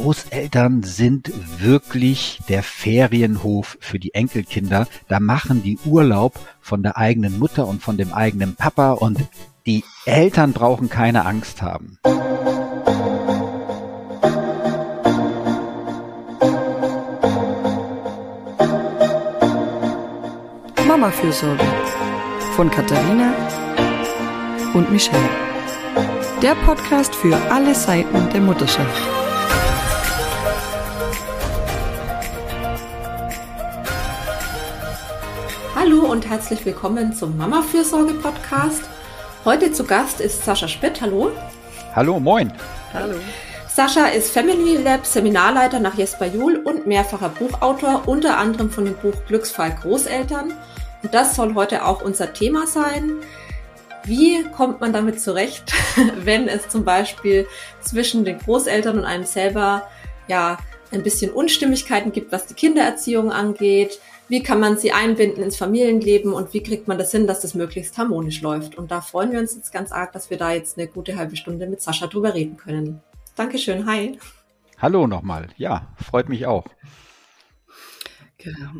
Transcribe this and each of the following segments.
Großeltern sind wirklich der Ferienhof für die Enkelkinder. Da machen die Urlaub von der eigenen Mutter und von dem eigenen Papa und die Eltern brauchen keine Angst haben. Mama Fürsorge von Katharina und Michelle. Der Podcast für alle Seiten der Mutterschaft. Hallo und herzlich willkommen zum Mama Fürsorge Podcast. Heute zu Gast ist Sascha Spitt. Hallo. Hallo, moin. Hallo. Sascha ist Family Lab Seminarleiter nach Jesper Juhl und mehrfacher Buchautor, unter anderem von dem Buch Glücksfall Großeltern. Und das soll heute auch unser Thema sein. Wie kommt man damit zurecht, wenn es zum Beispiel zwischen den Großeltern und einem selber ja ein bisschen Unstimmigkeiten gibt, was die Kindererziehung angeht? Wie kann man sie einbinden ins Familienleben und wie kriegt man das hin, dass das möglichst harmonisch läuft? Und da freuen wir uns jetzt ganz arg, dass wir da jetzt eine gute halbe Stunde mit Sascha drüber reden können. Dankeschön, hi. Hallo nochmal. Ja, freut mich auch. Genau.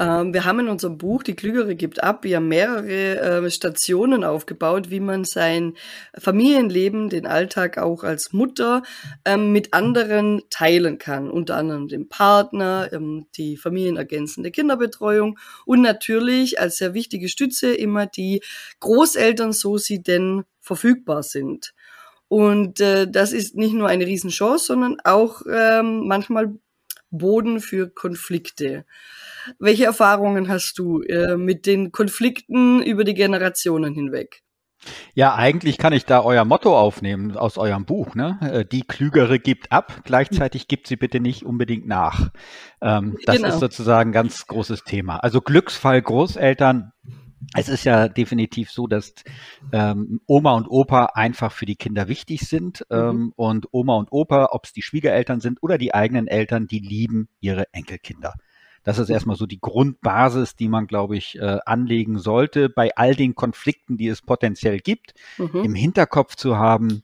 Ähm, wir haben in unserem Buch Die Klügere gibt ab ja mehrere äh, Stationen aufgebaut, wie man sein Familienleben, den Alltag auch als Mutter ähm, mit anderen teilen kann. Unter anderem den Partner, ähm, die familienergänzende Kinderbetreuung und natürlich als sehr wichtige Stütze immer die Großeltern, so sie denn verfügbar sind. Und äh, das ist nicht nur eine Riesenchance, sondern auch ähm, manchmal Boden für Konflikte. Welche Erfahrungen hast du äh, mit den Konflikten über die Generationen hinweg? Ja, eigentlich kann ich da euer Motto aufnehmen aus eurem Buch. Ne? Äh, die Klügere gibt ab, gleichzeitig gibt sie bitte nicht unbedingt nach. Ähm, das genau. ist sozusagen ein ganz großes Thema. Also Glücksfall Großeltern es ist ja definitiv so, dass ähm, Oma und Opa einfach für die Kinder wichtig sind. Mhm. Ähm, und Oma und Opa, ob es die Schwiegereltern sind oder die eigenen Eltern, die lieben ihre Enkelkinder. Das ist erstmal so die Grundbasis, die man, glaube ich, äh, anlegen sollte, bei all den Konflikten, die es potenziell gibt, mhm. im Hinterkopf zu haben,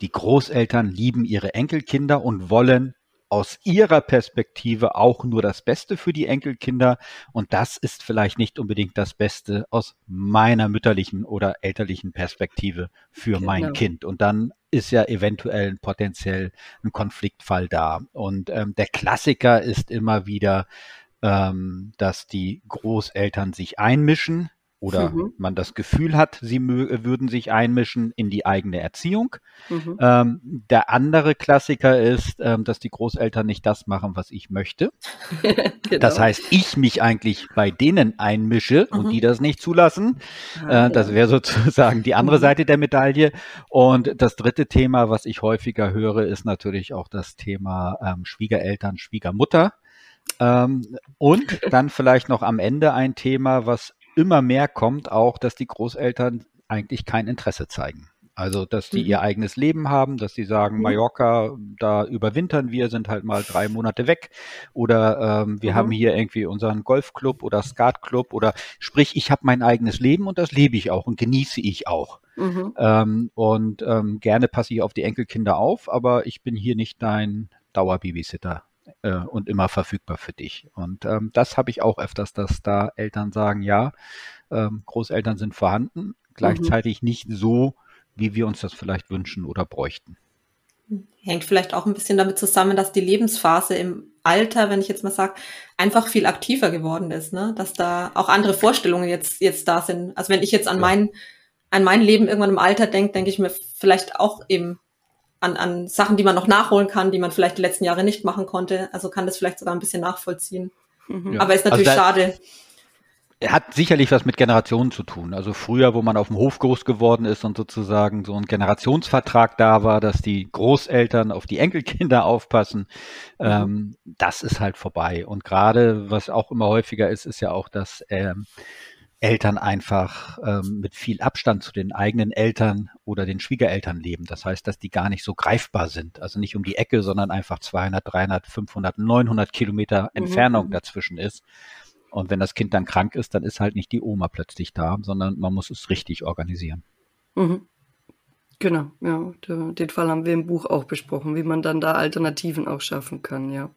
die Großeltern lieben ihre Enkelkinder und wollen aus ihrer Perspektive auch nur das Beste für die Enkelkinder. Und das ist vielleicht nicht unbedingt das Beste aus meiner mütterlichen oder elterlichen Perspektive für genau. mein Kind. Und dann ist ja eventuell potenziell ein Konfliktfall da. Und ähm, der Klassiker ist immer wieder, ähm, dass die Großeltern sich einmischen oder mhm. man das Gefühl hat, sie würden sich einmischen in die eigene Erziehung. Mhm. Ähm, der andere Klassiker ist, ähm, dass die Großeltern nicht das machen, was ich möchte. genau. Das heißt, ich mich eigentlich bei denen einmische mhm. und die das nicht zulassen. Ah, äh, das wäre sozusagen die andere mhm. Seite der Medaille. Und das dritte Thema, was ich häufiger höre, ist natürlich auch das Thema ähm, Schwiegereltern, Schwiegermutter. Ähm, und dann vielleicht noch am Ende ein Thema, was immer mehr kommt auch, dass die Großeltern eigentlich kein Interesse zeigen. Also, dass die mhm. ihr eigenes Leben haben, dass sie sagen, mhm. Mallorca, da überwintern wir, sind halt mal drei Monate weg. Oder ähm, wir mhm. haben hier irgendwie unseren Golfclub oder Skatclub oder sprich, ich habe mein eigenes Leben und das lebe ich auch und genieße ich auch. Mhm. Ähm, und ähm, gerne passe ich auf die Enkelkinder auf, aber ich bin hier nicht dein Dauerbabysitter äh, und immer verfügbar für dich. Und ähm, das habe ich auch öfters, dass da Eltern sagen, ja, ähm, Großeltern sind vorhanden, gleichzeitig mhm. nicht so, wie wir uns das vielleicht wünschen oder bräuchten. Hängt vielleicht auch ein bisschen damit zusammen, dass die Lebensphase im Alter, wenn ich jetzt mal sage, einfach viel aktiver geworden ist, ne? Dass da auch andere Vorstellungen jetzt, jetzt da sind. Also wenn ich jetzt an ja. mein, an mein Leben irgendwann im Alter denke, denke ich mir vielleicht auch eben an, an Sachen, die man noch nachholen kann, die man vielleicht die letzten Jahre nicht machen konnte. Also kann das vielleicht sogar ein bisschen nachvollziehen. Mhm. Aber ist natürlich also schade. Hat sicherlich was mit Generationen zu tun. Also früher, wo man auf dem Hof groß geworden ist und sozusagen so ein Generationsvertrag da war, dass die Großeltern auf die Enkelkinder aufpassen, mhm. ähm, das ist halt vorbei. Und gerade, was auch immer häufiger ist, ist ja auch, dass ähm, Eltern einfach ähm, mit viel Abstand zu den eigenen Eltern oder den Schwiegereltern leben. Das heißt, dass die gar nicht so greifbar sind. Also nicht um die Ecke, sondern einfach 200, 300, 500, 900 Kilometer mhm, Entfernung mhm. dazwischen ist. Und wenn das Kind dann krank ist, dann ist halt nicht die Oma plötzlich da, sondern man muss es richtig organisieren. Mhm. Genau, ja, den Fall haben wir im Buch auch besprochen, wie man dann da Alternativen auch schaffen kann, ja.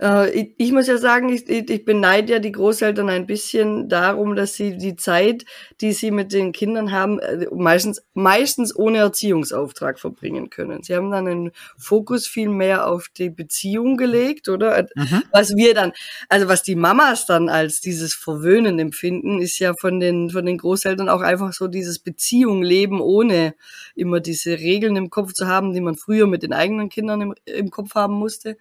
Äh, ich, ich, muss ja sagen, ich, ich beneide ja die Großeltern ein bisschen darum, dass sie die Zeit, die sie mit den Kindern haben, äh, meistens, meistens ohne Erziehungsauftrag verbringen können. Sie haben dann einen Fokus viel mehr auf die Beziehung gelegt, oder? Äh, mhm. Was wir dann, also was die Mamas dann als dieses Verwöhnen empfinden, ist ja von den, von den Großeltern auch einfach so dieses Beziehung leben, ohne immer diese Regeln im Kopf zu haben, die man früher mit den eigenen Kindern im, im Kopf haben musste.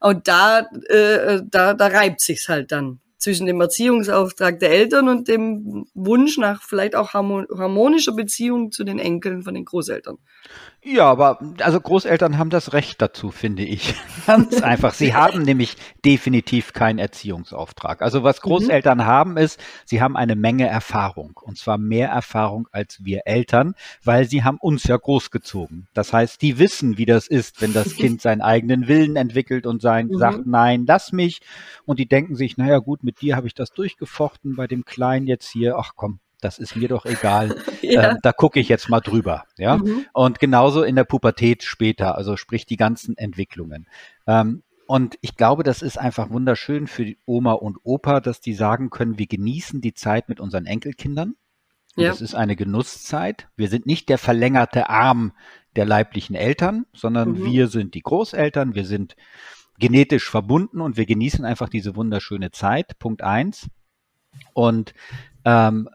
Und da, äh, da, da reibt sich's halt dann zwischen dem Erziehungsauftrag der Eltern und dem Wunsch nach vielleicht auch harmonischer Beziehung zu den Enkeln von den Großeltern. Ja, aber also Großeltern haben das Recht dazu, finde ich. Ganz einfach. Sie haben nämlich definitiv keinen Erziehungsauftrag. Also was mhm. Großeltern mhm. haben ist, sie haben eine Menge Erfahrung. Und zwar mehr Erfahrung als wir Eltern, weil sie haben uns ja großgezogen. Das heißt, die wissen, wie das ist, wenn das Kind seinen eigenen Willen entwickelt und sein, mhm. sagt, nein, lass mich. Und die denken sich, naja gut, mit dir habe ich das durchgefochten, bei dem Kleinen jetzt hier, ach komm, das ist mir doch egal. ja. äh, da gucke ich jetzt mal drüber. Ja. Mhm. Und genauso in der Pubertät später, also sprich die ganzen Entwicklungen. Ähm, und ich glaube, das ist einfach wunderschön für die Oma und Opa, dass die sagen können, wir genießen die Zeit mit unseren Enkelkindern. Ja. Das ist eine Genusszeit. Wir sind nicht der verlängerte Arm der leiblichen Eltern, sondern mhm. wir sind die Großeltern, wir sind genetisch verbunden und wir genießen einfach diese wunderschöne Zeit. Punkt eins. Und ähm,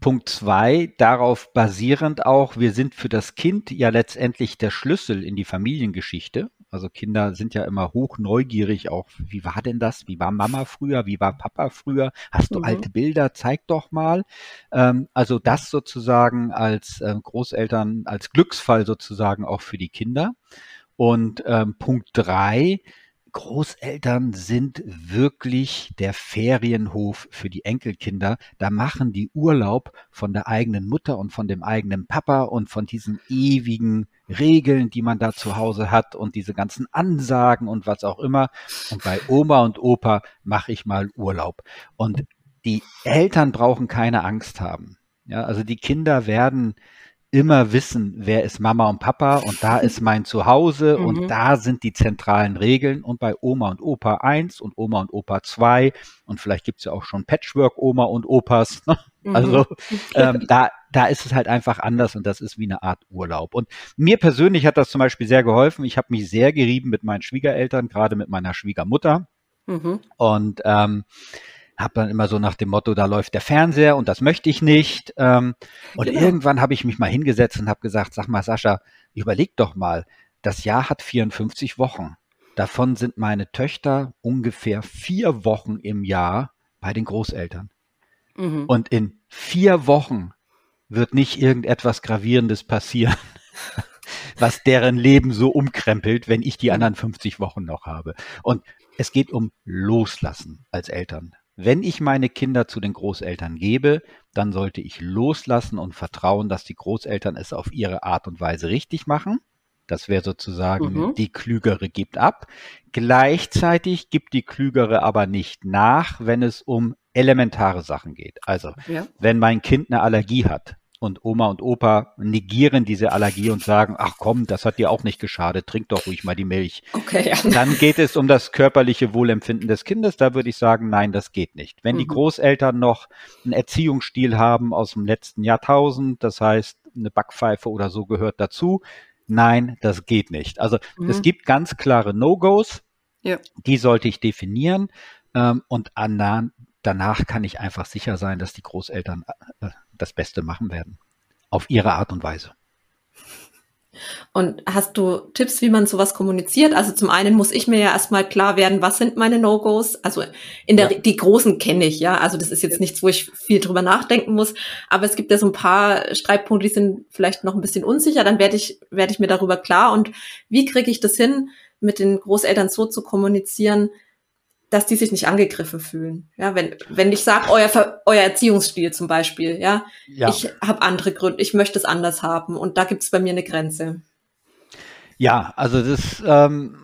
Punkt zwei, darauf basierend auch, wir sind für das Kind ja letztendlich der Schlüssel in die Familiengeschichte. Also Kinder sind ja immer hoch neugierig auch, wie war denn das? Wie war Mama früher? Wie war Papa früher? Hast du mhm. alte Bilder? Zeig doch mal. Ähm, also das sozusagen als äh, Großeltern, als Glücksfall sozusagen auch für die Kinder. Und ähm, Punkt drei, Großeltern sind wirklich der Ferienhof für die Enkelkinder. Da machen die Urlaub von der eigenen Mutter und von dem eigenen Papa und von diesen ewigen Regeln, die man da zu Hause hat und diese ganzen Ansagen und was auch immer. Und bei Oma und Opa mache ich mal Urlaub. Und die Eltern brauchen keine Angst haben. Ja, also die Kinder werden immer wissen, wer ist Mama und Papa und da ist mein Zuhause mhm. und da sind die zentralen Regeln und bei Oma und Opa eins und Oma und Opa zwei und vielleicht gibt's ja auch schon Patchwork-Oma und Opas. Ne? Mhm. Also ähm, da, da ist es halt einfach anders und das ist wie eine Art Urlaub. Und mir persönlich hat das zum Beispiel sehr geholfen. Ich habe mich sehr gerieben mit meinen Schwiegereltern, gerade mit meiner Schwiegermutter. Mhm. Und ähm, habe dann immer so nach dem Motto, da läuft der Fernseher und das möchte ich nicht. Ähm, und genau. irgendwann habe ich mich mal hingesetzt und habe gesagt, sag mal, Sascha, überleg doch mal, das Jahr hat 54 Wochen. Davon sind meine Töchter ungefähr vier Wochen im Jahr bei den Großeltern. Mhm. Und in vier Wochen wird nicht irgendetwas Gravierendes passieren, was deren Leben so umkrempelt, wenn ich die anderen 50 Wochen noch habe. Und es geht um Loslassen als Eltern. Wenn ich meine Kinder zu den Großeltern gebe, dann sollte ich loslassen und vertrauen, dass die Großeltern es auf ihre Art und Weise richtig machen. Das wäre sozusagen, mhm. die Klügere gibt ab. Gleichzeitig gibt die Klügere aber nicht nach, wenn es um elementare Sachen geht. Also, ja. wenn mein Kind eine Allergie hat, und Oma und Opa negieren diese Allergie und sagen, ach komm, das hat dir auch nicht geschadet, trink doch ruhig mal die Milch. Okay, ja. Dann geht es um das körperliche Wohlempfinden des Kindes. Da würde ich sagen, nein, das geht nicht. Wenn mhm. die Großeltern noch einen Erziehungsstil haben aus dem letzten Jahrtausend, das heißt, eine Backpfeife oder so gehört dazu, nein, das geht nicht. Also mhm. es gibt ganz klare No-Gos, ja. die sollte ich definieren. Ähm, und an, danach kann ich einfach sicher sein, dass die Großeltern äh, das Beste machen werden. Auf ihre Art und Weise. Und hast du Tipps, wie man sowas kommuniziert? Also zum einen muss ich mir ja erstmal klar werden, was sind meine No-Gos? Also in der, ja. die großen kenne ich, ja. Also das ist jetzt nichts, wo ich viel drüber nachdenken muss. Aber es gibt ja so ein paar Streitpunkte, die sind vielleicht noch ein bisschen unsicher. Dann werde ich, werde ich mir darüber klar. Und wie kriege ich das hin, mit den Großeltern so zu kommunizieren, dass die sich nicht angegriffen fühlen. Ja, wenn, wenn ich sage, euer, euer Erziehungsstil zum Beispiel, ja, ja. ich habe andere Gründe, ich möchte es anders haben und da gibt es bei mir eine Grenze. Ja, also das ähm,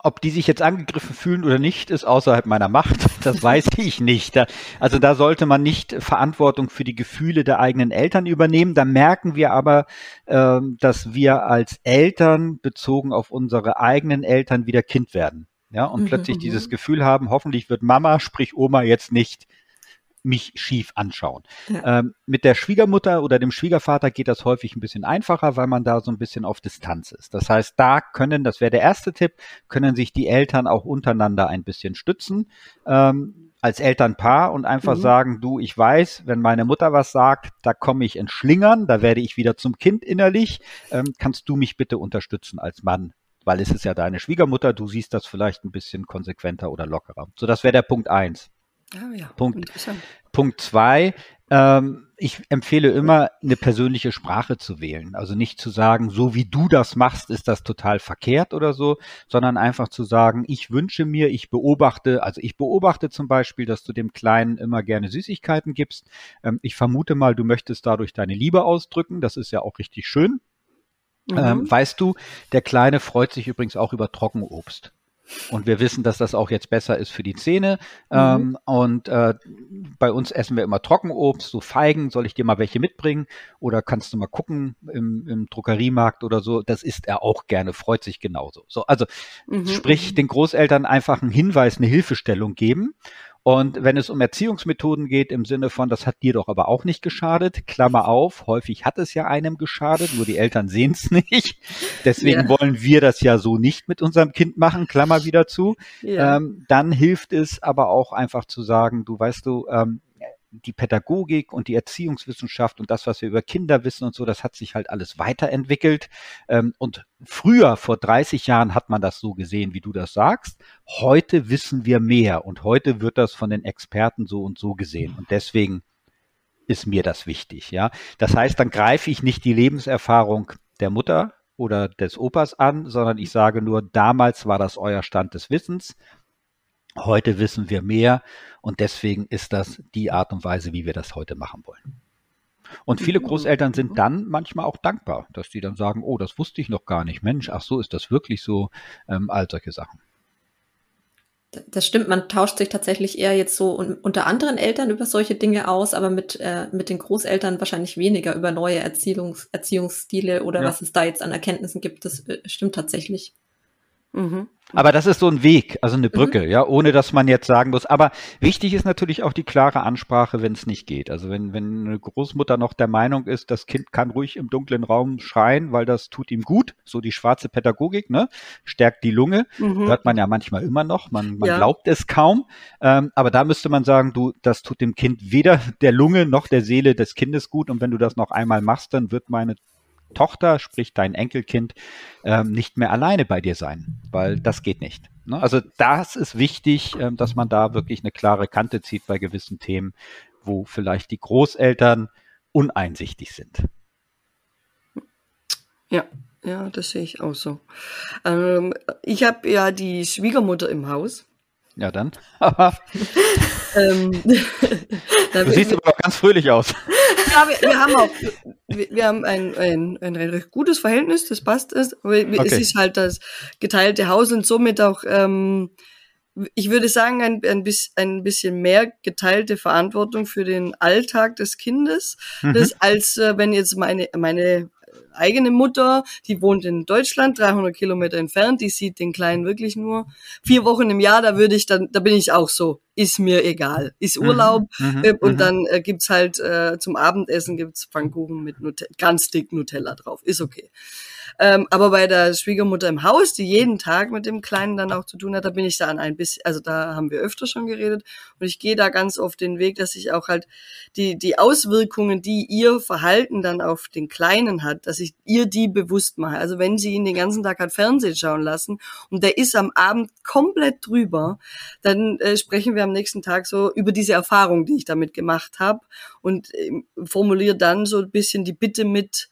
ob die sich jetzt angegriffen fühlen oder nicht, ist außerhalb meiner Macht. Das weiß ich nicht. Da, also da sollte man nicht Verantwortung für die Gefühle der eigenen Eltern übernehmen. Da merken wir aber, äh, dass wir als Eltern bezogen auf unsere eigenen Eltern wieder Kind werden. Ja, und mhm, plötzlich mhm. dieses Gefühl haben, hoffentlich wird Mama, sprich Oma jetzt nicht mich schief anschauen. Ja. Ähm, mit der Schwiegermutter oder dem Schwiegervater geht das häufig ein bisschen einfacher, weil man da so ein bisschen auf Distanz ist. Das heißt, da können, das wäre der erste Tipp, können sich die Eltern auch untereinander ein bisschen stützen. Ähm, als Elternpaar und einfach mhm. sagen, du, ich weiß, wenn meine Mutter was sagt, da komme ich ins Schlingern, da werde ich wieder zum Kind innerlich. Ähm, kannst du mich bitte unterstützen als Mann? Weil es ist ja deine Schwiegermutter, du siehst das vielleicht ein bisschen konsequenter oder lockerer. So, das wäre der Punkt eins. Ah, ja. Punkt, Punkt zwei, ähm, ich empfehle immer, eine persönliche Sprache zu wählen. Also nicht zu sagen, so wie du das machst, ist das total verkehrt oder so, sondern einfach zu sagen, ich wünsche mir, ich beobachte, also ich beobachte zum Beispiel, dass du dem Kleinen immer gerne Süßigkeiten gibst. Ähm, ich vermute mal, du möchtest dadurch deine Liebe ausdrücken. Das ist ja auch richtig schön. Ähm, mhm. Ähm, weißt du, der Kleine freut sich übrigens auch über Trockenobst. Und wir wissen, dass das auch jetzt besser ist für die Zähne. Mhm. Ähm, und äh, bei uns essen wir immer Trockenobst, so Feigen. Soll ich dir mal welche mitbringen? Oder kannst du mal gucken im, im Druckeriemarkt oder so? Das isst er auch gerne, freut sich genauso. So, also mhm. sprich, mhm. den Großeltern einfach einen Hinweis, eine Hilfestellung geben. Und wenn es um Erziehungsmethoden geht, im Sinne von, das hat dir doch aber auch nicht geschadet, Klammer auf, häufig hat es ja einem geschadet, nur die Eltern sehen es nicht. Deswegen ja. wollen wir das ja so nicht mit unserem Kind machen, Klammer wieder zu. Ja. Ähm, dann hilft es aber auch einfach zu sagen, du weißt du, ähm, die Pädagogik und die Erziehungswissenschaft und das, was wir über Kinder wissen und so, das hat sich halt alles weiterentwickelt. Ähm, und früher, vor 30 Jahren, hat man das so gesehen, wie du das sagst. Heute wissen wir mehr und heute wird das von den Experten so und so gesehen. Und deswegen ist mir das wichtig, ja. Das heißt, dann greife ich nicht die Lebenserfahrung der Mutter oder des Opas an, sondern ich sage nur, damals war das euer Stand des Wissens Heute wissen wir mehr und deswegen ist das die Art und Weise, wie wir das heute machen wollen. Und viele Großeltern sind dann manchmal auch dankbar, dass die dann sagen, oh, das wusste ich noch gar nicht. Mensch, ach so, ist das wirklich so? Ähm, all solche Sachen. Das stimmt, man tauscht sich tatsächlich eher jetzt so unter anderen Eltern über solche Dinge aus, aber mit, äh, mit den Großeltern wahrscheinlich weniger über neue Erziehungs Erziehungsstile oder ja. was es da jetzt an Erkenntnissen gibt. Das äh, stimmt tatsächlich. Mhm. Aber das ist so ein Weg, also eine Brücke, mhm. ja, ohne dass man jetzt sagen muss. Aber wichtig ist natürlich auch die klare Ansprache, wenn es nicht geht. Also wenn, wenn eine Großmutter noch der Meinung ist, das Kind kann ruhig im dunklen Raum schreien, weil das tut ihm gut, so die schwarze Pädagogik, ne, stärkt die Lunge, mhm. hört man ja manchmal immer noch, man, man ja. glaubt es kaum. Ähm, aber da müsste man sagen, du, das tut dem Kind weder der Lunge noch der Seele des Kindes gut. Und wenn du das noch einmal machst, dann wird meine Tochter, sprich dein Enkelkind, ähm, nicht mehr alleine bei dir sein, weil das geht nicht. Ne? Also das ist wichtig, ähm, dass man da wirklich eine klare Kante zieht bei gewissen Themen, wo vielleicht die Großeltern uneinsichtig sind. Ja, ja, das sehe ich auch so. Ähm, ich habe ja die Schwiegermutter im Haus. Ja, dann. ähm, du siehst aber auch ganz fröhlich aus. Ja, wir, wir haben auch, wir, wir, haben ein, ein, ein recht gutes Verhältnis, das passt es. Okay. es ist halt das geteilte Haus und somit auch, ähm, ich würde sagen, ein, ein, bisschen, ein bisschen mehr geteilte Verantwortung für den Alltag des Kindes, mhm. das als äh, wenn jetzt meine, meine eigene Mutter, die wohnt in Deutschland, 300 Kilometer entfernt, die sieht den Kleinen wirklich nur vier Wochen im Jahr, da würde ich dann, da bin ich auch so, ist mir egal, ist mhm. Urlaub mhm, äh, und mhm. dann äh, gibt's halt äh, zum Abendessen gibt's Pfannkuchen mit Nutella, ganz dick Nutella drauf, ist okay. Ähm, aber bei der Schwiegermutter im Haus, die jeden Tag mit dem Kleinen dann auch zu tun hat, da bin ich da an ein bisschen, also da haben wir öfter schon geredet und ich gehe da ganz oft den Weg, dass ich auch halt die, die Auswirkungen, die ihr Verhalten dann auf den Kleinen hat, dass ich ihr die bewusst mache. Also wenn sie ihn den ganzen Tag hat Fernsehen schauen lassen und der ist am Abend komplett drüber, dann äh, sprechen wir am nächsten Tag so über diese Erfahrung, die ich damit gemacht habe und äh, formuliere dann so ein bisschen die Bitte mit,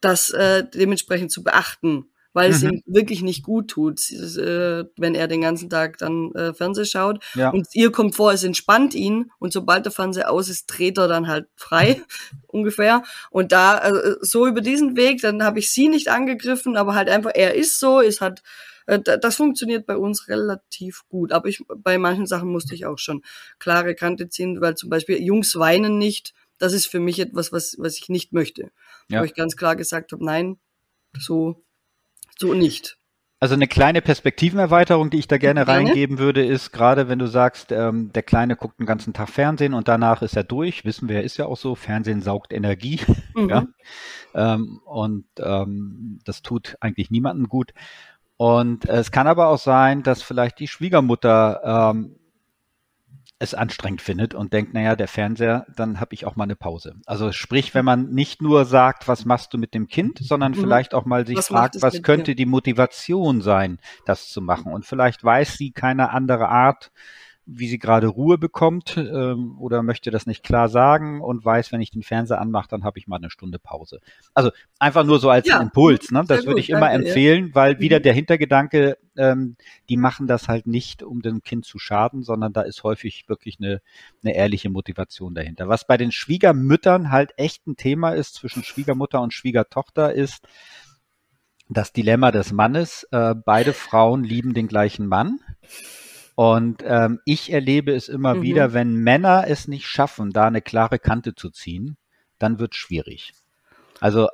das äh, dementsprechend zu beachten, weil es mhm. ihm wirklich nicht gut tut, äh, wenn er den ganzen Tag dann äh, Fernseh schaut. Ja. Und ihr kommt vor, es entspannt ihn und sobald der Fernseher aus ist, dreht er dann halt frei ungefähr. Und da äh, so über diesen Weg, dann habe ich sie nicht angegriffen, aber halt einfach, er ist so, es hat Äh, das funktioniert bei uns relativ gut. Aber ich, bei manchen Sachen musste ich auch schon klare Kante ziehen, weil zum Beispiel Jungs weinen nicht. Das ist für mich etwas, was, was ich nicht möchte. Ja. Wo ich ganz klar gesagt habe, nein, so, so nicht. Also eine kleine Perspektivenerweiterung, die ich da gerne, gerne. reingeben würde, ist gerade, wenn du sagst, ähm, der Kleine guckt den ganzen Tag Fernsehen und danach ist er durch. Wissen wir, ist ja auch so. Fernsehen saugt Energie. Mhm. Ja? Ähm, und ähm, das tut eigentlich niemandem gut. Und äh, es kann aber auch sein, dass vielleicht die Schwiegermutter ähm, es anstrengend findet und denkt, naja, der Fernseher, dann habe ich auch mal eine Pause. Also sprich, wenn man nicht nur sagt, was machst du mit dem Kind, sondern mhm. vielleicht auch mal sich was fragt, was könnte dir? die Motivation sein, das zu machen. Und vielleicht weiß sie keine andere Art, wie sie gerade Ruhe bekommt ähm, oder möchte das nicht klar sagen und weiß, wenn ich den Fernseher anmache, dann habe ich mal eine Stunde Pause. Also einfach nur so als ja, Impuls. Ne? Das würde ich immer danke, empfehlen, weil wieder mhm. der Hintergedanke, ähm, die machen das halt nicht, um dem Kind zu schaden, sondern da ist häufig wirklich eine, eine ehrliche Motivation dahinter. Was bei den Schwiegermüttern halt echt ein Thema ist zwischen Schwiegermutter und Schwiegertochter ist, das Dilemma des Mannes. Äh, beide Frauen lieben den gleichen Mann. Und ähm, ich erlebe es immer mhm. wieder, wenn Männer es nicht schaffen, da eine klare Kante zu ziehen, dann wird es schwierig. Also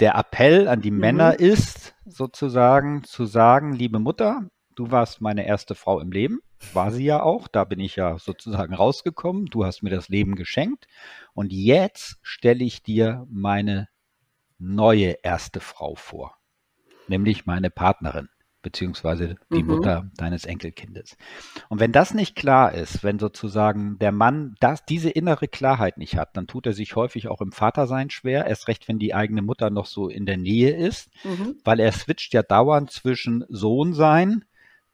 der Appell an die mhm. Männer ist sozusagen zu sagen, liebe Mutter, du warst meine erste Frau im Leben, war sie ja auch, da bin ich ja sozusagen rausgekommen, du hast mir das Leben geschenkt und jetzt stelle ich dir meine neue erste Frau vor, nämlich meine Partnerin beziehungsweise die mhm. Mutter deines Enkelkindes. Und wenn das nicht klar ist, wenn sozusagen der Mann das, diese innere Klarheit nicht hat, dann tut er sich häufig auch im Vatersein schwer, erst recht, wenn die eigene Mutter noch so in der Nähe ist, mhm. weil er switcht ja dauernd zwischen Sohn sein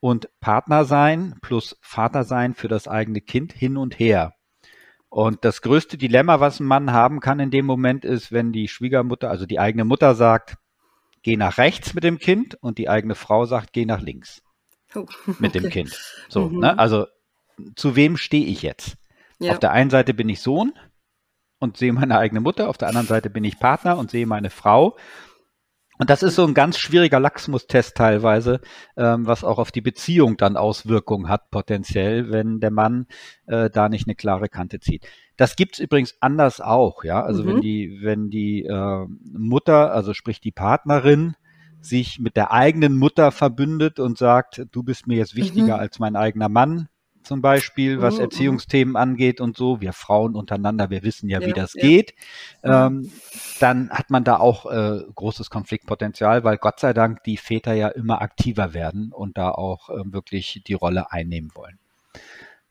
und Partner sein plus Vater sein für das eigene Kind hin und her. Und das größte Dilemma, was ein Mann haben kann in dem Moment, ist, wenn die Schwiegermutter, also die eigene Mutter sagt, geh nach rechts mit dem Kind und die eigene Frau sagt, geh nach links oh, mit dem Kind. So, mhm. ne? Also zu wem stehe ich jetzt? Ja. Auf der einen Seite bin ich Sohn und sehe meine eigene Mutter, auf der anderen Seite bin ich Partner und sehe meine Frau. Und das ist so ein ganz schwieriger Lachsmustest teilweise, ähm, was auch auf die Beziehung dann Auswirkungen hat, potenziell, wenn der Mann äh, da nicht eine klare Kante zieht. Das gibt's übrigens anders auch, ja. Also mhm. wenn die, wenn die äh, Mutter, also sprich die Partnerin, sich mit der eigenen Mutter verbündet und sagt, du bist mir jetzt wichtiger mhm. als mein eigener Mann, zum Beispiel, was mhm. Erziehungsthemen angeht und so. Wir Frauen untereinander, wir wissen ja, ja wie das ja. geht. Ähm, dann hat man da auch äh, großes Konfliktpotenzial, weil Gott sei Dank die Väter ja immer aktiver werden und da auch äh, wirklich die Rolle einnehmen wollen.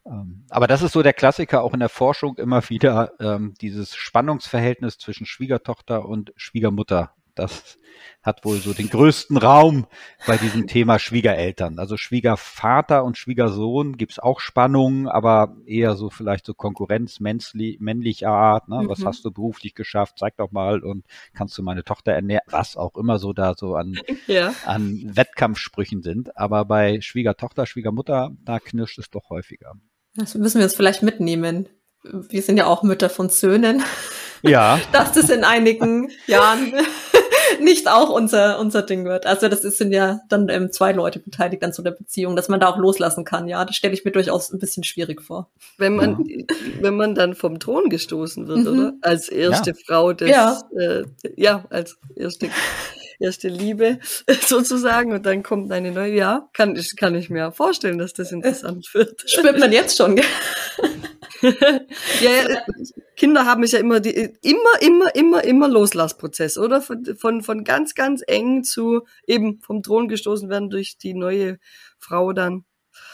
Ähm, aber das ist so der Klassiker auch in der Forschung immer wieder, ähm, dieses Spannungsverhältnis zwischen Schwiegertochter und Schwiegermutter. Das hat wohl so den größten Raum bei diesem Thema Schwiegereltern. Also Schwiegervater und Schwiegersohn gibt's auch Spannungen, aber eher so vielleicht so Konkurrenz männlicher Art. Ne? Mhm. Was hast du beruflich geschafft? Zeig doch mal und kannst du meine Tochter ernähren? Was auch immer so da so an, ja. an Wettkampfsprüchen sind. Aber bei Schwiegertochter, Schwiegermutter, da knirscht es doch häufiger. Das müssen wir uns vielleicht mitnehmen. Wir sind ja auch Mütter von Söhnen. Ja. Dass das in einigen Jahren nicht auch unser, unser Ding wird. Also das ist, sind ja dann ähm, zwei Leute beteiligt an so einer Beziehung, dass man da auch loslassen kann, ja. Das stelle ich mir durchaus ein bisschen schwierig vor. Wenn man, ja. wenn man dann vom Thron gestoßen wird, mhm. oder? Als erste ja. Frau des, ja. Äh, ja, als erste erste Liebe sozusagen und dann kommt eine neue, ja, kann ich, kann ich mir vorstellen, dass das interessant wird. Spürt man jetzt schon, gell? ja, ja, Kinder haben es ja immer, die, immer, immer, immer, immer Loslassprozess, oder? Von, von, von ganz, ganz eng zu eben vom Thron gestoßen werden durch die neue Frau dann.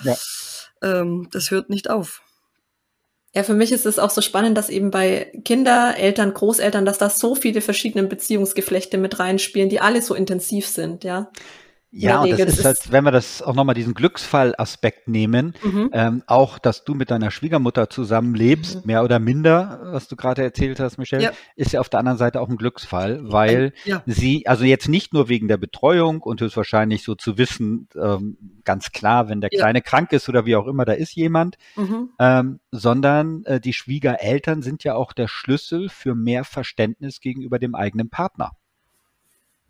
Ja. Ähm, das hört nicht auf. Ja, für mich ist es auch so spannend, dass eben bei Kinder, Eltern, Großeltern, dass da so viele verschiedene Beziehungsgeflechte mit reinspielen, die alle so intensiv sind, ja. Ja, und das, ist halt, wenn wir das auch nochmal diesen Glücksfall-Aspekt nehmen, mhm. ähm, auch, dass du mit deiner Schwiegermutter zusammenlebst, mhm. mehr oder minder, was du gerade erzählt hast, Michelle, ja. ist ja auf der anderen Seite auch ein Glücksfall, weil ja. sie, also jetzt nicht nur wegen der Betreuung und höchstwahrscheinlich so zu wissen, ähm, ganz klar, wenn der Kleine ja. krank ist oder wie auch immer, da ist jemand, mhm. ähm, sondern äh, die Schwiegereltern sind ja auch der Schlüssel für mehr Verständnis gegenüber dem eigenen Partner.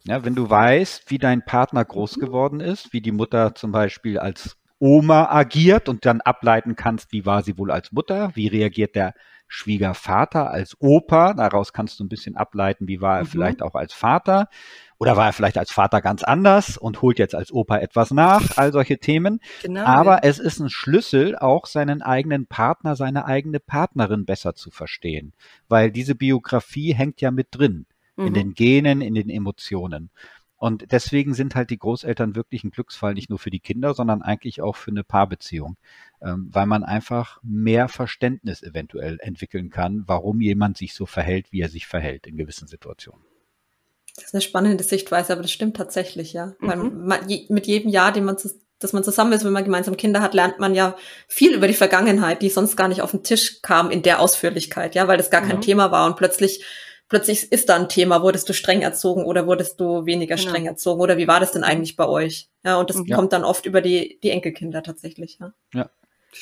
Ja, wenn du weißt, wie dein Partner groß geworden ist, wie die Mutter zum Beispiel als Oma agiert und dann ableiten kannst, wie war sie wohl als Mutter, wie reagiert der Schwiegervater als Opa, daraus kannst du ein bisschen ableiten, wie war er mhm. vielleicht auch als Vater oder war er vielleicht als Vater ganz anders und holt jetzt als Opa etwas nach, all solche Themen. Genau, Aber ja. es ist ein Schlüssel, auch seinen eigenen Partner, seine eigene Partnerin besser zu verstehen, weil diese Biografie hängt ja mit drin, mhm. in den Genen, in den Emotionen. Und deswegen sind halt die Großeltern wirklich ein Glücksfall, nicht nur für die Kinder, sondern eigentlich auch für eine Paarbeziehung, ähm, weil man einfach mehr Verständnis eventuell entwickeln kann, warum jemand sich so verhält, wie er sich verhält in gewissen Situationen. Das ist eine spannende Sichtweise, aber das stimmt tatsächlich, ja. Mhm. Weil man, je, mit jedem Jahr, dem man dass man zusammen ist, wenn man gemeinsam Kinder hat, lernt man ja viel über die Vergangenheit, die sonst gar nicht auf den Tisch kam in der Ausführlichkeit, ja, weil das gar mhm. kein Thema war und plötzlich plötzlich ist da ein Thema, wurdest du streng erzogen oder wurdest du weniger genau. streng erzogen oder wie war das denn eigentlich bei euch? Ja, und das ja. kommt dann oft über die, die Enkelkinder tatsächlich. Ja. ja.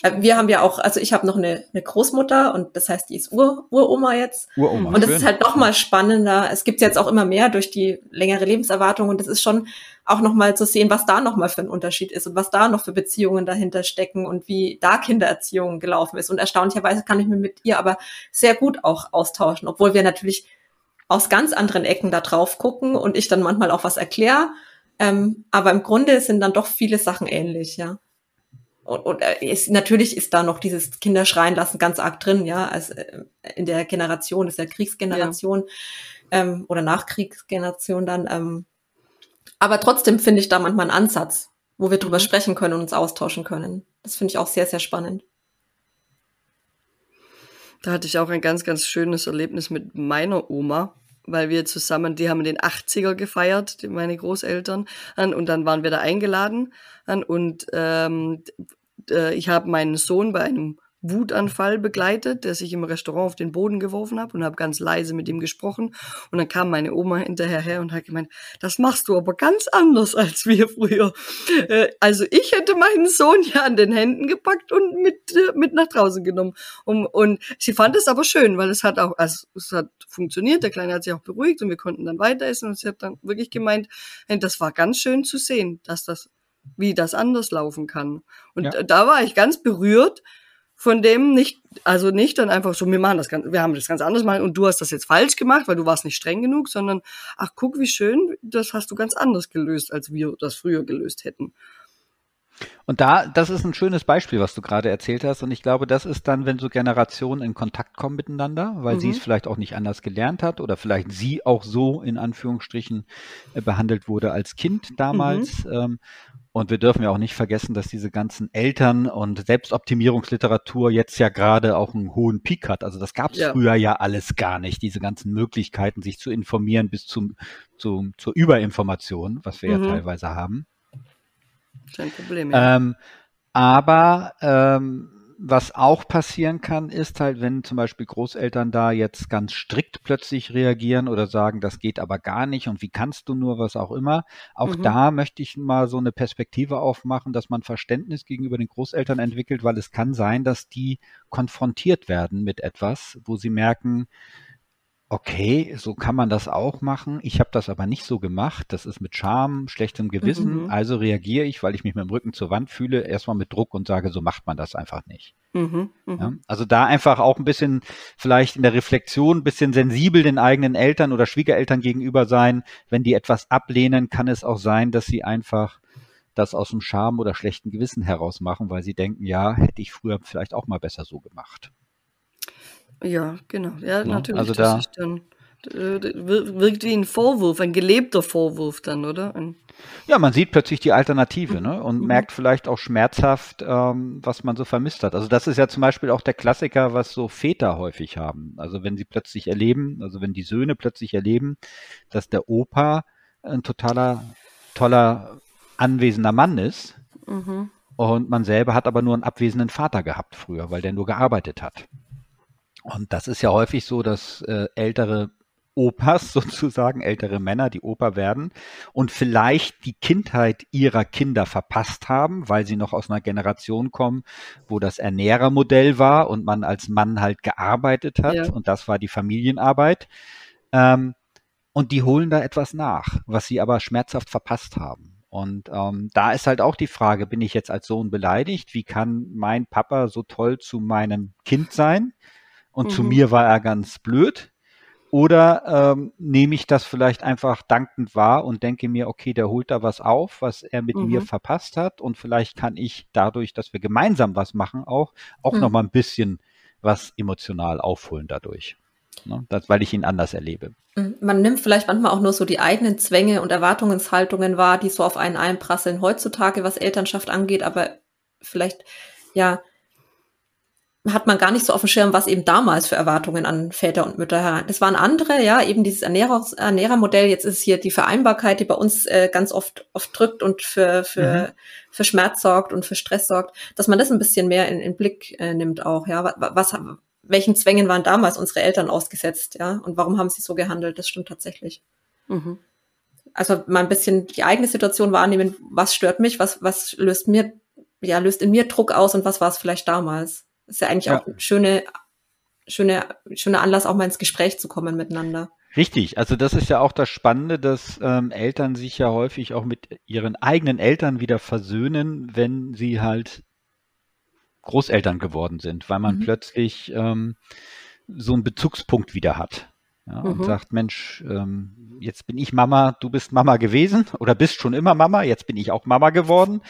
Äh, wir haben ja auch, also ich habe noch eine, eine Großmutter und das heißt, die ist Ur, Uroma jetzt. Uroma. Und das schön. ist halt noch mal spannender. Es gibt jetzt auch immer mehr durch die längere Lebenserwartung und das ist schon auch noch mal zu sehen, was da noch mal für ein Unterschied ist und was da noch für Beziehungen dahinter stecken und wie da Kindererziehung gelaufen ist. Und erstaunlicherweise kann ich mir mit ihr aber sehr gut auch austauschen, obwohl wir natürlich aus ganz anderen Ecken da drauf gucken und ich dann manchmal auch was erkläre. Ähm, aber im Grunde sind dann doch viele Sachen ähnlich, ja. Und, und äh, ist, natürlich ist da noch dieses Kinderschreien lassen ganz arg drin, ja, als äh, in der Generation, ist der Kriegsgeneration ja. ähm, oder Nachkriegsgeneration dann. Ähm, aber trotzdem finde ich da manchmal einen Ansatz, wo wir drüber mhm. sprechen können und uns austauschen können. Das finde ich auch sehr, sehr spannend. Da hatte ich auch ein ganz, ganz schönes Erlebnis mit meiner Oma weil wir zusammen, die haben den 80er gefeiert, meine Großeltern, und dann waren wir da eingeladen und ähm, äh, ich habe meinen Sohn bei einem Wutanfall begleitet, der sich im Restaurant auf den Boden geworfen hat und habe ganz leise mit ihm gesprochen. Und dann kam meine Oma hinterher her und hat gemeint, das machst du aber ganz anders als wir früher. Äh, also ich hätte meinen Sohn ja an den Händen gepackt und mit, äh, mit nach draußen genommen. Und, und sie fand es aber schön, weil es hat auch, also es hat funktioniert, der Kleine hat sich auch beruhigt und wir konnten dann weiter essen und sie hat dann wirklich gemeint, das war ganz schön zu sehen, dass das wie das anders laufen kann. Und ja. da war ich ganz berührt, von dem nicht, also nicht dann einfach so, wir machen das ganz, wir haben das ganz anders machen und du hast das jetzt falsch gemacht, weil du warst nicht streng genug, sondern ach guck, wie schön, das hast du ganz anders gelöst, als wir das früher gelöst hätten. Und da, das ist ein schönes Beispiel, was du gerade erzählt hast. Und ich glaube, das ist dann, wenn so Generationen in Kontakt kommen miteinander, weil mhm. sie es vielleicht auch nicht anders gelernt hat oder vielleicht sie auch so in Anführungsstrichen äh, behandelt wurde als Kind damals. Mhm. Ähm, und wir dürfen ja auch nicht vergessen, dass diese ganzen Eltern- und Selbstoptimierungsliteratur jetzt ja gerade auch einen hohen Peak hat. Also das gab es ja. früher ja alles gar nicht, diese ganzen Möglichkeiten, sich zu informieren bis zum, zum, zur Überinformation, was wir mhm. ja teilweise haben. Kein Problem. Ja. Ähm, aber ähm, was auch passieren kann, ist halt, wenn zum Beispiel Großeltern da jetzt ganz strikt plötzlich reagieren oder sagen, das geht aber gar nicht und wie kannst du nur, was auch immer. Auch mhm. da möchte ich mal so eine Perspektive aufmachen, dass man Verständnis gegenüber den Großeltern entwickelt, weil es kann sein, dass die konfrontiert werden mit etwas, wo sie merken, okay, so kann man das auch machen. Ich habe das aber nicht so gemacht. Das ist mit Scham, schlechtem Gewissen. Mhm. Also reagiere ich, weil ich mich mit dem Rücken zur Wand fühle, erstmal mit Druck und sage, so macht man das einfach nicht. Mhm, mh. ja, also da einfach auch ein bisschen vielleicht in der Reflexion ein bisschen sensibel den eigenen Eltern oder Schwiegereltern gegenüber sein. Wenn die etwas ablehnen, kann es auch sein, dass sie einfach das aus dem Scham oder schlechten Gewissen heraus machen, weil sie denken, ja, hätte ich früher vielleicht auch mal besser so gemacht. Ja, genau. Ja, ja natürlich. Also da, ist dann, äh, wirkt wie ein Vorwurf, ein gelebter Vorwurf dann, oder? Ein ja, man sieht plötzlich die Alternative ne? und mhm. merkt vielleicht auch schmerzhaft, ähm, was man so vermisst hat. Also das ist ja zum Beispiel auch der Klassiker, was so Väter häufig haben. Also wenn sie plötzlich erleben, also wenn die Söhne plötzlich erleben, dass der Opa ein totaler, toller, anwesender Mann ist. Mhm. Und man selber hat aber nur einen abwesenden Vater gehabt früher, weil der nur gearbeitet hat. Und das ist ja häufig so, dass äh, ältere Opas sozusagen, ältere Männer, die Opa werden und vielleicht die Kindheit ihrer Kinder verpasst haben, weil sie noch aus einer Generation kommen, wo das Ernährermodell war und man als Mann halt gearbeitet hat ja. und das war die Familienarbeit. Ähm, und die holen da etwas nach, was sie aber schmerzhaft verpasst haben. Und ähm, da ist halt auch die Frage, bin ich jetzt als Sohn beleidigt? Wie kann mein Papa so toll zu meinem Kind sein? Und mhm. zu mir war er ganz blöd. Oder ähm, nehme ich das vielleicht einfach dankend wahr und denke mir, okay, der holt da was auf, was er mit mhm. mir verpasst hat. Und vielleicht kann ich dadurch, dass wir gemeinsam was machen, auch, auch mhm. noch mal ein bisschen was emotional aufholen dadurch. Ne? Das, weil ich ihn anders erlebe. Mhm. Man nimmt vielleicht manchmal auch nur so die eigenen Zwänge und Erwartungshaltungen wahr, die so auf einen einprasseln heutzutage, was Elternschaft angeht, aber vielleicht, ja, hat man gar nicht so auf dem Schirm, was eben damals für Erwartungen an Väter und Mütter heran. Das waren andere, ja, eben dieses Ernährungs Ernährermodell. Jetzt ist hier die Vereinbarkeit, die bei uns äh, ganz oft oft drückt und für für mhm. für Schmerz sorgt und für Stress sorgt, dass man das ein bisschen mehr in, in Blick äh, nimmt auch. Ja, was welchen Zwängen waren damals unsere Eltern ausgesetzt, ja, und warum haben sie so gehandelt? Das stimmt tatsächlich. Mhm. Also mal ein bisschen die eigene Situation wahrnehmen. Was stört mich? Was was löst mir ja löst in mir Druck aus und was war es vielleicht damals? Ist ja eigentlich ja. auch ein schöne, schöne, schöner Anlass, auch mal ins Gespräch zu kommen miteinander. Richtig, also das ist ja auch das Spannende, dass ähm, Eltern sich ja häufig auch mit ihren eigenen Eltern wieder versöhnen, wenn sie halt Großeltern geworden sind, weil man mhm. plötzlich ähm, so einen Bezugspunkt wieder hat. Ja, mhm. Und sagt, Mensch, ähm, jetzt bin ich Mama, du bist Mama gewesen oder bist schon immer Mama, jetzt bin ich auch Mama geworden.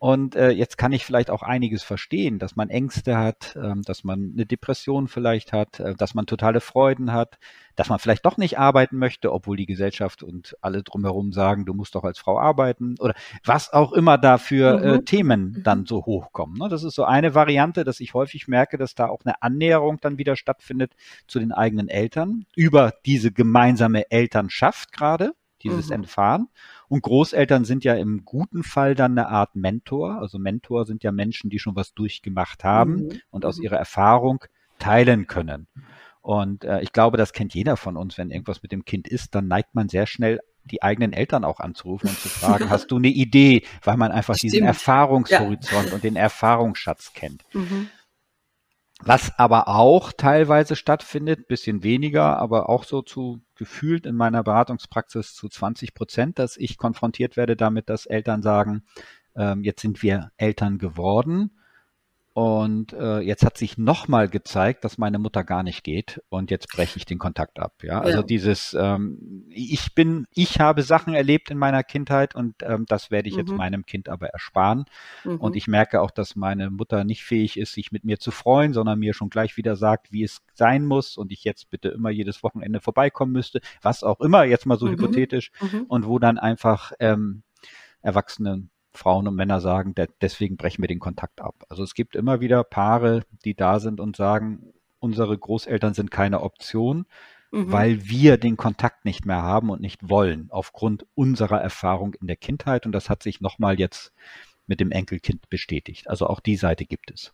Und äh, jetzt kann ich vielleicht auch einiges verstehen, dass man Ängste hat, ähm, dass man eine Depression vielleicht hat, äh, dass man totale Freuden hat, dass man vielleicht doch nicht arbeiten möchte, obwohl die Gesellschaft und alle drumherum sagen, du musst doch als Frau arbeiten oder was auch immer da für äh, mhm. äh, Themen mhm. dann so hochkommen. Ne? Das ist so eine Variante, dass ich häufig merke, dass da auch eine Annäherung dann wieder stattfindet zu den eigenen Eltern über diese gemeinsame Elternschaft gerade, dieses mhm. Entfahren. Und Großeltern sind ja im guten Fall dann eine Art Mentor. Also Mentor sind ja Menschen, die schon was durchgemacht haben mhm. und aus mhm. ihrer Erfahrung teilen können. Und äh, ich glaube, das kennt jeder von uns. Wenn irgendwas mit dem Kind ist, dann neigt man sehr schnell die eigenen Eltern auch anzurufen und zu fragen, hast du eine Idee, weil man einfach Stimmt. diesen Erfahrungshorizont ja. und den Erfahrungsschatz kennt. Mhm. Was aber auch teilweise stattfindet, bisschen weniger, aber auch so zu gefühlt in meiner Beratungspraxis zu 20 Prozent, dass ich konfrontiert werde damit, dass Eltern sagen, ähm, jetzt sind wir Eltern geworden und äh, jetzt hat sich nochmal gezeigt, dass meine Mutter gar nicht geht und jetzt breche ich den Kontakt ab. Ja, also ja. dieses, ähm, ich bin, ich habe Sachen erlebt in meiner Kindheit und ähm, das werde ich mhm. jetzt meinem Kind aber ersparen. Mhm. Und ich merke auch, dass meine Mutter nicht fähig ist, sich mit mir zu freuen, sondern mir schon gleich wieder sagt, wie es sein muss und ich jetzt bitte immer jedes Wochenende vorbeikommen müsste, was auch immer, jetzt mal so mhm. hypothetisch, mhm. und wo dann einfach ähm, Erwachsene Frauen und Männer sagen, deswegen brechen wir den Kontakt ab. Also es gibt immer wieder Paare, die da sind und sagen, unsere Großeltern sind keine Option, mhm. weil wir den Kontakt nicht mehr haben und nicht wollen, aufgrund unserer Erfahrung in der Kindheit. Und das hat sich nochmal jetzt mit dem Enkelkind bestätigt. Also auch die Seite gibt es.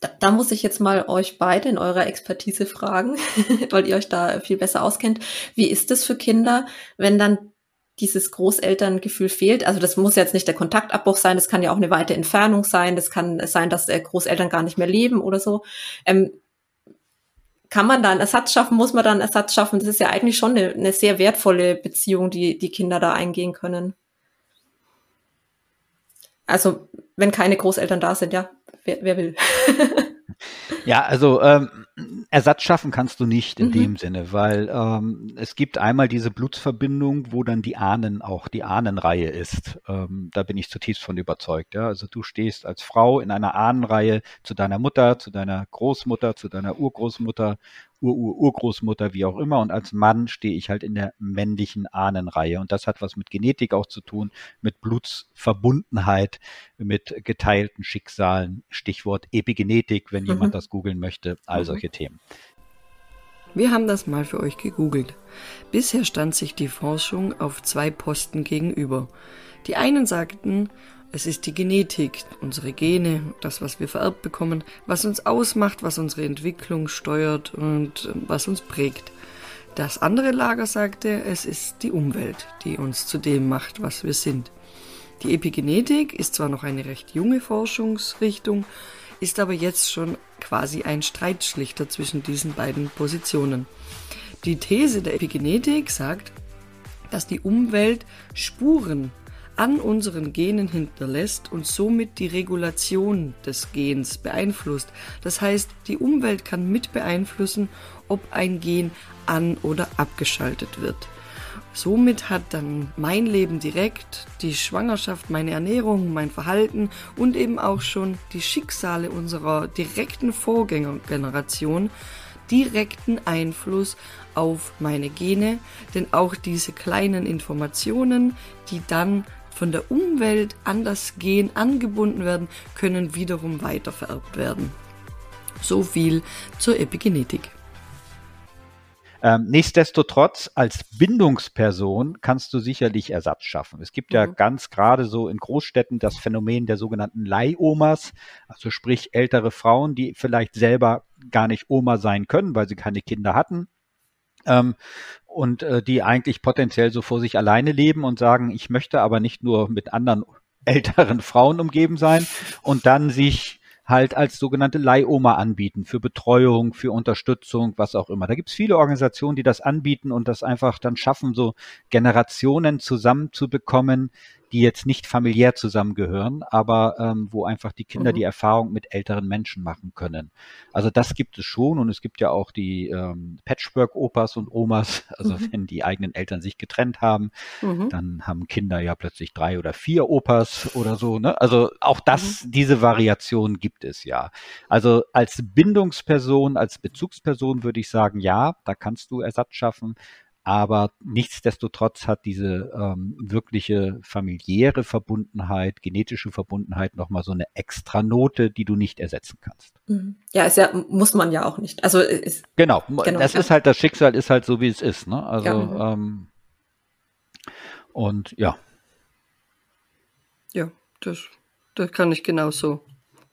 Da, da, muss ich jetzt mal euch beide in eurer Expertise fragen, weil ihr euch da viel besser auskennt. Wie ist es für Kinder, wenn dann dieses Großelterngefühl fehlt. Also das muss jetzt nicht der Kontaktabbruch sein, das kann ja auch eine weite Entfernung sein, das kann sein, dass äh, Großeltern gar nicht mehr leben oder so. Ähm, kann man da einen Ersatz schaffen? Muss man da einen Ersatz schaffen? Das ist ja eigentlich schon eine, eine sehr wertvolle Beziehung, die die Kinder da eingehen können. Also wenn keine Großeltern da sind, ja, wer, wer will. Ja, also ähm, Ersatz schaffen kannst du nicht in mhm. dem Sinne, weil ähm, es gibt einmal diese Blutsverbindung, wo dann die Ahnen auch die Ahnenreihe ist. Ähm, da bin ich zutiefst von überzeugt. Ja? Also du stehst als Frau in einer Ahnenreihe zu deiner Mutter, zu deiner Großmutter, zu deiner Urgroßmutter Ur-Ur-Urgroßmutter, wie auch immer. Und als Mann stehe ich halt in der männlichen Ahnenreihe. Und das hat was mit Genetik auch zu tun, mit Blutsverbundenheit, mit geteilten Schicksalen. Stichwort Epigenetik, wenn mhm. jemand das googeln möchte. All mhm. solche Themen. Wir haben das mal für euch gegoogelt. Bisher stand sich die Forschung auf zwei Posten gegenüber. Die einen sagten, es ist die Genetik, unsere Gene, das, was wir vererbt bekommen, was uns ausmacht, was unsere Entwicklung steuert und äh, was uns prägt. Das andere Lager sagte, es ist die Umwelt, die uns zu dem macht, was wir sind. Die Epigenetik ist zwar noch eine recht junge Forschungsrichtung, ist aber jetzt schon quasi ein Streitschlichter zwischen diesen beiden Positionen. Die These der Epigenetik sagt, dass die Umwelt Spuren an unseren Genen hinterlässt und somit die Regulation des Gens beeinflusst. Das heißt, die Umwelt kann mit beeinflussen, ob ein Gen an- oder abgeschaltet wird. Somit hat dann mein Leben direkt, die Schwangerschaft, meine Ernährung, mein Verhalten und eben auch schon die Schicksale unserer direkten Vorgängergeneration direkten Einfluss auf meine Gene, denn auch diese kleinen Informationen, die dann von der Umwelt an das Gen angebunden werden, können wiederum weitervererbt werden. So viel zur Epigenetik. Ähm, nichtsdestotrotz, als Bindungsperson kannst du sicherlich Ersatz schaffen. Es gibt ja mhm. ganz gerade so in Großstädten das Phänomen der sogenannten Leihomas, also sprich ältere Frauen, die vielleicht selber gar nicht Oma sein können, weil sie keine Kinder hatten. Ähm, und äh, die eigentlich potenziell so vor sich alleine leben und sagen, ich möchte aber nicht nur mit anderen älteren Frauen umgeben sein und dann sich halt als sogenannte Leihoma anbieten für Betreuung, für Unterstützung, was auch immer. Da gibt es viele Organisationen, die das anbieten und das einfach dann schaffen, so Generationen zusammenzubekommen, die jetzt nicht familiär zusammengehören, aber ähm, wo einfach die Kinder mhm. die Erfahrung mit älteren Menschen machen können. Also das gibt es schon und es gibt ja auch die ähm, Patchwork-Opas und Omas, also mhm. wenn die eigenen Eltern sich getrennt haben, mhm. dann haben Kinder ja plötzlich drei oder vier Opas oder so. Ne? Also auch das, mhm. diese Variation gibt es ja. Also als Bindungsperson, als Bezugsperson würde ich sagen, ja, da kannst du Ersatz schaffen. Aber nichtsdestotrotz hat diese ähm, wirkliche familiäre Verbundenheit, genetische Verbundenheit nochmal so eine extra Note, die du nicht ersetzen kannst. Mhm. Ja, ist ja, muss man ja auch nicht. Also ist, genau, genau, das ja. ist halt, das Schicksal ist halt so, wie es ist. Ne? Also ja. ähm, und ja. Ja, das, das kann ich genauso.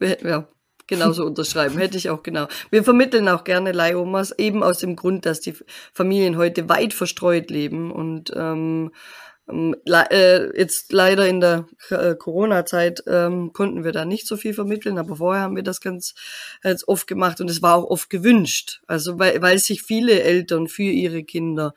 Ja, genauso unterschreiben. Hätte ich auch genau. Wir vermitteln auch gerne Leihomas, eben aus dem Grund, dass die Familien heute weit verstreut leben und ähm, ähm äh, jetzt leider in der äh, Corona-Zeit ähm, konnten wir da nicht so viel vermitteln, aber vorher haben wir das ganz, ganz oft gemacht und es war auch oft gewünscht. Also weil, weil sich viele Eltern für ihre Kinder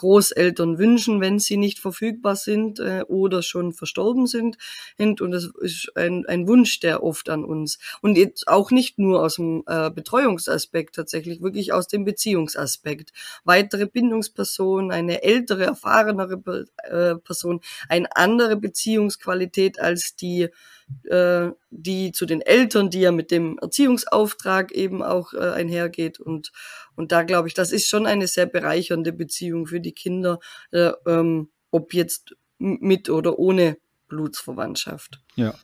Großeltern wünschen, wenn sie nicht verfügbar sind äh, oder schon verstorben sind. Und das ist ein, ein Wunsch, der oft an uns. Und jetzt auch nicht nur aus dem äh, Betreuungsaspekt tatsächlich, wirklich aus dem Beziehungsaspekt. Weitere Bindungspersonen, eine ältere, erfahrenere äh, Person, eine andere Beziehungsqualität als die äh, die zu den Eltern, die ja mit dem Erziehungsauftrag eben auch äh, einhergeht. Und, und da glaube ich, das ist schon eine sehr bereichernde Beziehung für die Kinder, äh, ähm, ob jetzt mit oder ohne Blutsverwandtschaft. Ja,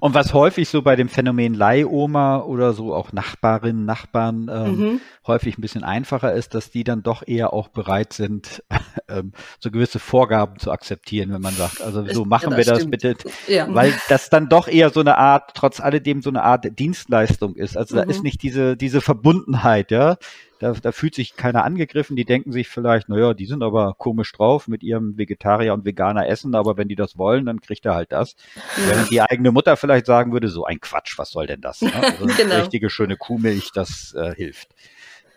und was häufig so bei dem Phänomen Leihoma oder so auch Nachbarinnen, Nachbarn ähm, mhm. häufig ein bisschen einfacher ist, dass die dann doch eher auch bereit sind, ähm, so gewisse Vorgaben zu akzeptieren, wenn man sagt, also so machen ja, wir das bitte, ja. weil das dann doch eher so eine Art, trotz alledem so eine Art Dienstleistung ist. Also mhm. da ist mhm. nicht diese, diese Verbundenheit, ja. Da, da fühlt sich keiner angegriffen. Die denken sich vielleicht, naja, die sind aber komisch drauf mit ihrem Vegetarier und Veganer Essen, aber wenn die das wollen, dann kriegt er halt das. Während die eigene Mutter vielleicht sagen würde, so ein Quatsch, was soll denn das? Ne? Also genau. richtige schöne Kuhmilch, das äh, hilft.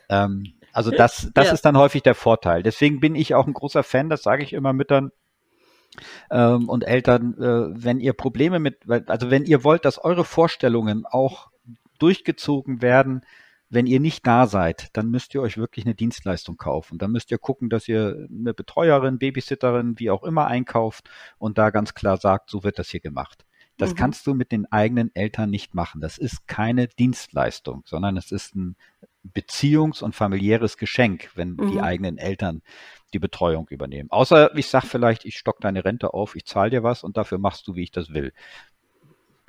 Ähm, also das, das ja. ist dann häufig der Vorteil. Deswegen bin ich auch ein großer Fan, das sage ich immer Müttern, ähm, und Eltern, äh, wenn ihr Probleme mit, also wenn ihr wollt, dass eure Vorstellungen auch durchgezogen werden, wenn ihr nicht da seid, dann müsst ihr euch wirklich eine Dienstleistung kaufen. Dann müsst ihr gucken, dass ihr eine Betreuerin, Babysitterin, wie auch immer einkauft und da ganz klar sagt, so wird das hier gemacht. Das mhm. kannst du mit den eigenen Eltern nicht machen. Das ist keine Dienstleistung, sondern es ist ein Beziehungs- und familiäres Geschenk, wenn mhm. die eigenen Eltern die Betreuung übernehmen. Außer ich sag vielleicht, ich stock deine Rente auf, ich zahle dir was und dafür machst du, wie ich das will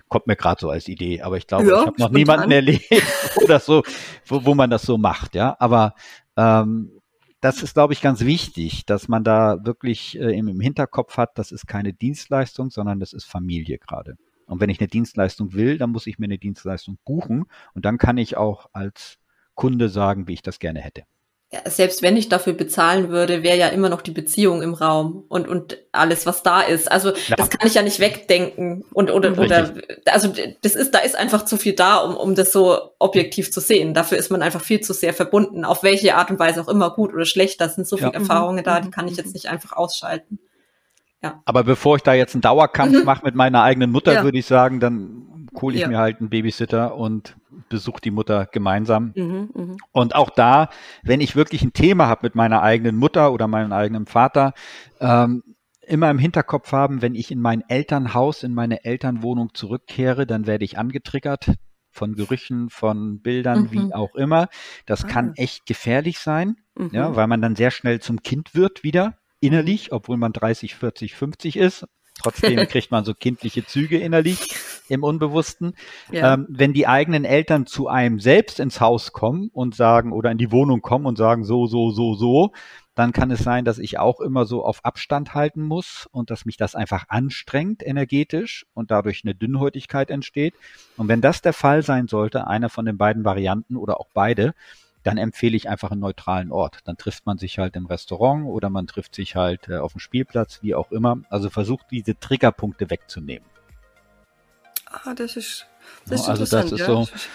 kommt mir gerade so als Idee, aber ich glaube, ja, ich habe noch niemanden erlebt oder so, wo, wo man das so macht, ja. Aber ähm, das ist, glaube ich, ganz wichtig, dass man da wirklich äh, im, im Hinterkopf hat, das ist keine Dienstleistung, sondern das ist Familie gerade. Und wenn ich eine Dienstleistung will, dann muss ich mir eine Dienstleistung buchen und dann kann ich auch als Kunde sagen, wie ich das gerne hätte. Selbst wenn ich dafür bezahlen würde, wäre ja immer noch die Beziehung im Raum und, und alles, was da ist. Also ja. das kann ich ja nicht wegdenken. Und oder, oder also das ist, da ist einfach zu viel da, um, um das so objektiv zu sehen. Dafür ist man einfach viel zu sehr verbunden, auf welche Art und Weise auch immer gut oder schlecht. Da sind so viele ja. Erfahrungen mhm. da, die kann ich jetzt nicht einfach ausschalten. Ja. Aber bevor ich da jetzt einen Dauerkampf mhm. mache mit meiner eigenen Mutter, ja. würde ich sagen, dann hole ich ja. mir halt einen Babysitter und besuche die Mutter gemeinsam. Mhm, mh. Und auch da, wenn ich wirklich ein Thema habe mit meiner eigenen Mutter oder meinem eigenen Vater, ähm, immer im Hinterkopf haben, wenn ich in mein Elternhaus, in meine Elternwohnung zurückkehre, dann werde ich angetriggert von Gerüchen, von Bildern, mhm. wie auch immer. Das ah. kann echt gefährlich sein, mhm. ja, weil man dann sehr schnell zum Kind wird wieder innerlich, obwohl man 30, 40, 50 ist. Trotzdem kriegt man so kindliche Züge innerlich im Unbewussten. Ja. Ähm, wenn die eigenen Eltern zu einem selbst ins Haus kommen und sagen oder in die Wohnung kommen und sagen so, so, so, so, dann kann es sein, dass ich auch immer so auf Abstand halten muss und dass mich das einfach anstrengt energetisch und dadurch eine Dünnhäutigkeit entsteht. Und wenn das der Fall sein sollte, einer von den beiden Varianten oder auch beide, dann empfehle ich einfach einen neutralen Ort. Dann trifft man sich halt im Restaurant oder man trifft sich halt äh, auf dem Spielplatz, wie auch immer. Also versucht diese Triggerpunkte wegzunehmen. Ah, das ist, das ist ja, also das ist ja. so. Ist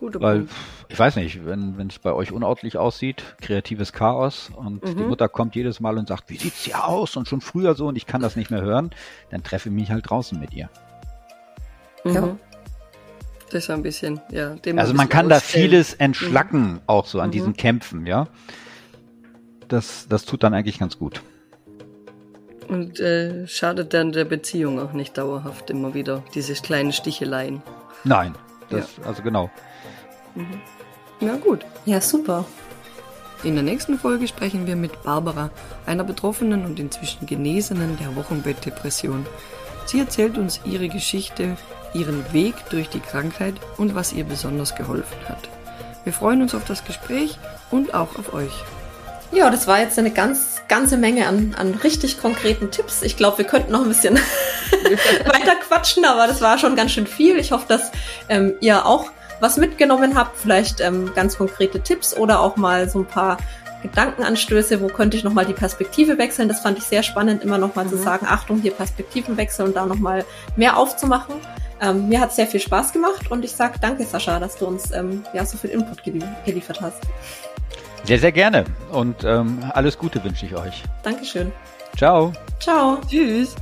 weil, Punkt. ich weiß nicht, wenn wenn es bei euch unordentlich aussieht, kreatives Chaos und mhm. die Mutter kommt jedes Mal und sagt, wie sieht's hier aus und schon früher so und ich kann das nicht mehr hören, dann treffe ich mich halt draußen mit ihr. Mhm. Ja. Das ist ein bisschen, ja. also man kann da vieles entschlacken, mhm. auch so an mhm. diesen Kämpfen, ja. Das, das tut dann eigentlich ganz gut. Und äh, schadet dann der Beziehung auch nicht dauerhaft immer wieder, diese kleinen Sticheleien. Nein, das, ja. also genau. Mhm. Ja, gut. Ja, super. In der nächsten Folge sprechen wir mit Barbara, einer Betroffenen und inzwischen Genesenen der Wochenbettdepression. Sie erzählt uns ihre Geschichte, ihren Weg durch die Krankheit und was ihr besonders geholfen hat. Wir freuen uns auf das Gespräch und auch auf euch. Ja, das war jetzt eine ganz, ganze Menge an, an richtig konkreten Tipps. Ich glaube, wir könnten noch ein bisschen weiter quatschen, aber das war schon ganz schön viel. Ich hoffe, dass ähm, ihr auch was mitgenommen habt, vielleicht ähm, ganz konkrete Tipps oder auch mal so ein paar Gedankenanstöße, wo könnte ich nochmal die Perspektive wechseln. Das fand ich sehr spannend, immer nochmal mhm. zu sagen, Achtung, hier Perspektivenwechsel und da nochmal mehr aufzumachen. Ähm, mir hat sehr viel Spaß gemacht und ich sage danke, Sascha, dass du uns ähm, ja, so viel Input gelie geliefert hast. Sehr, sehr gerne und ähm, alles Gute wünsche ich euch. Dankeschön. Ciao. Ciao. Tschüss.